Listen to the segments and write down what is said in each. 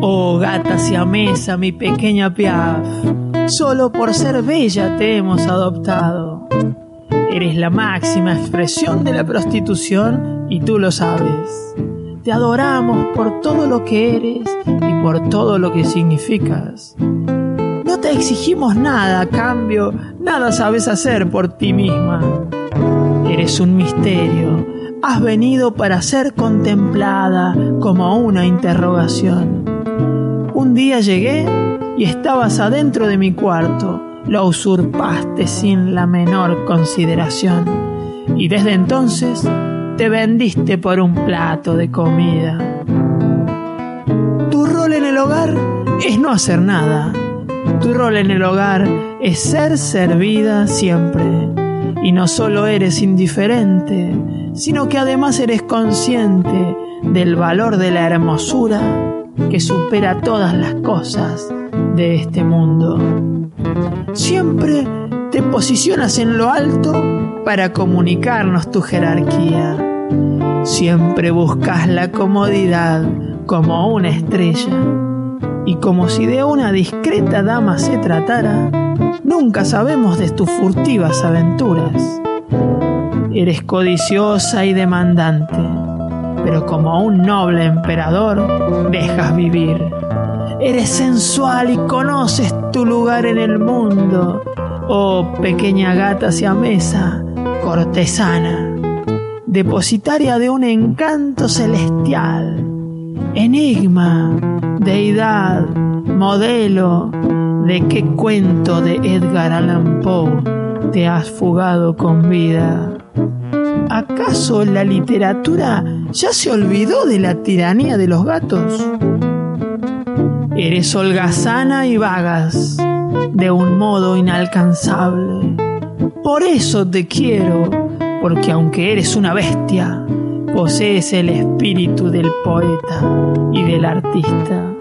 Oh, gata siamesa, mi pequeña Piaf. Solo por ser bella te hemos adoptado. Eres la máxima expresión de la prostitución y tú lo sabes. Te adoramos por todo lo que eres y por todo lo que significas. No te exigimos nada a cambio, nada sabes hacer por ti misma. Eres un misterio, has venido para ser contemplada como una interrogación. Un día llegué y estabas adentro de mi cuarto, lo usurpaste sin la menor consideración y desde entonces te vendiste por un plato de comida. Tu rol en el hogar es no hacer nada. Tu rol en el hogar es ser servida siempre. Y no solo eres indiferente, sino que además eres consciente del valor de la hermosura que supera todas las cosas de este mundo. Siempre te posicionas en lo alto para comunicarnos tu jerarquía. Siempre buscas la comodidad como una estrella. Y como si de una discreta dama se tratara, nunca sabemos de tus furtivas aventuras. Eres codiciosa y demandante, pero como un noble emperador dejas vivir. Eres sensual y conoces tu lugar en el mundo, oh pequeña gata siamesa, cortesana, depositaria de un encanto celestial, enigma, deidad, modelo, de qué cuento de Edgar Allan Poe te has fugado con vida. ¿Acaso la literatura ya se olvidó de la tiranía de los gatos? Eres holgazana y vagas, de un modo inalcanzable. Por eso te quiero, porque aunque eres una bestia, posees el espíritu del poeta y del artista.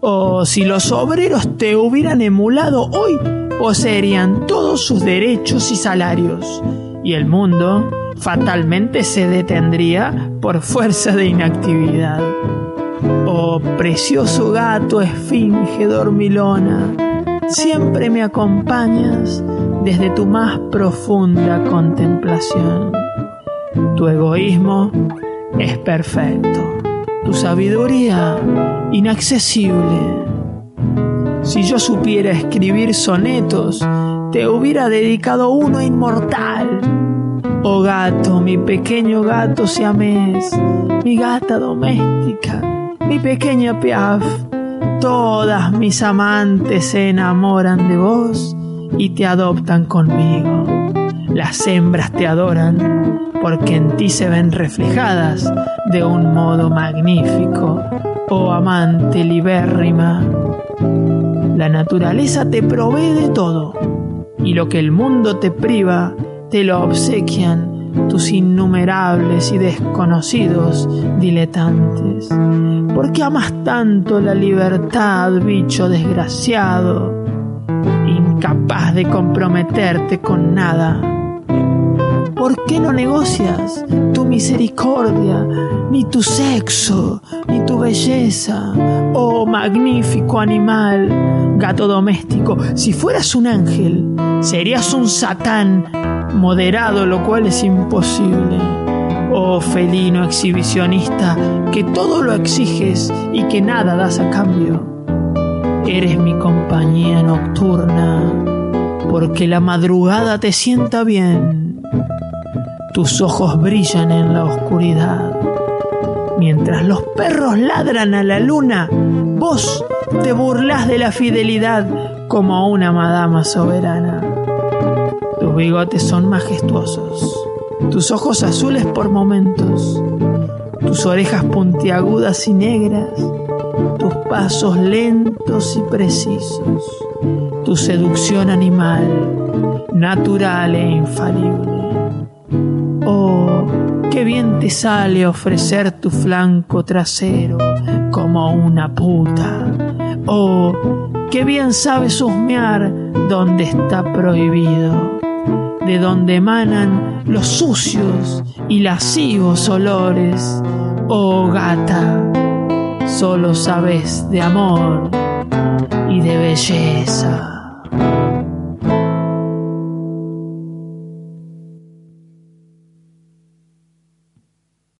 O si los obreros te hubieran emulado hoy, poseerían todos sus derechos y salarios, y el mundo fatalmente se detendría por fuerza de inactividad. Oh precioso gato esfinge dormilona, siempre me acompañas desde tu más profunda contemplación. Tu egoísmo es perfecto, tu sabiduría inaccesible. Si yo supiera escribir sonetos, te hubiera dedicado uno inmortal. Oh gato, mi pequeño gato siamés, mi gata doméstica, mi pequeña Piaf, todas mis amantes se enamoran de vos y te adoptan conmigo. Las hembras te adoran porque en ti se ven reflejadas de un modo magnífico, oh amante libérrima. La naturaleza te provee de todo y lo que el mundo te priva te lo obsequian tus innumerables y desconocidos diletantes. ¿Por qué amas tanto la libertad, bicho desgraciado, incapaz de comprometerte con nada? ¿Por qué no negocias tu misericordia, ni tu sexo, ni tu belleza? Oh magnífico animal, gato doméstico, si fueras un ángel, serías un satán moderado, lo cual es imposible. Oh felino exhibicionista, que todo lo exiges y que nada das a cambio. Eres mi compañía nocturna, porque la madrugada te sienta bien tus ojos brillan en la oscuridad. Mientras los perros ladran a la luna, vos te burlas de la fidelidad como una madama soberana. Tus bigotes son majestuosos, tus ojos azules por momentos, tus orejas puntiagudas y negras, tus pasos lentos y precisos, tu seducción animal, natural e infalible. Bien te sale ofrecer tu flanco trasero como una puta. Oh, qué bien sabes husmear donde está prohibido, de donde emanan los sucios y lascivos olores. Oh gata, solo sabes de amor y de belleza.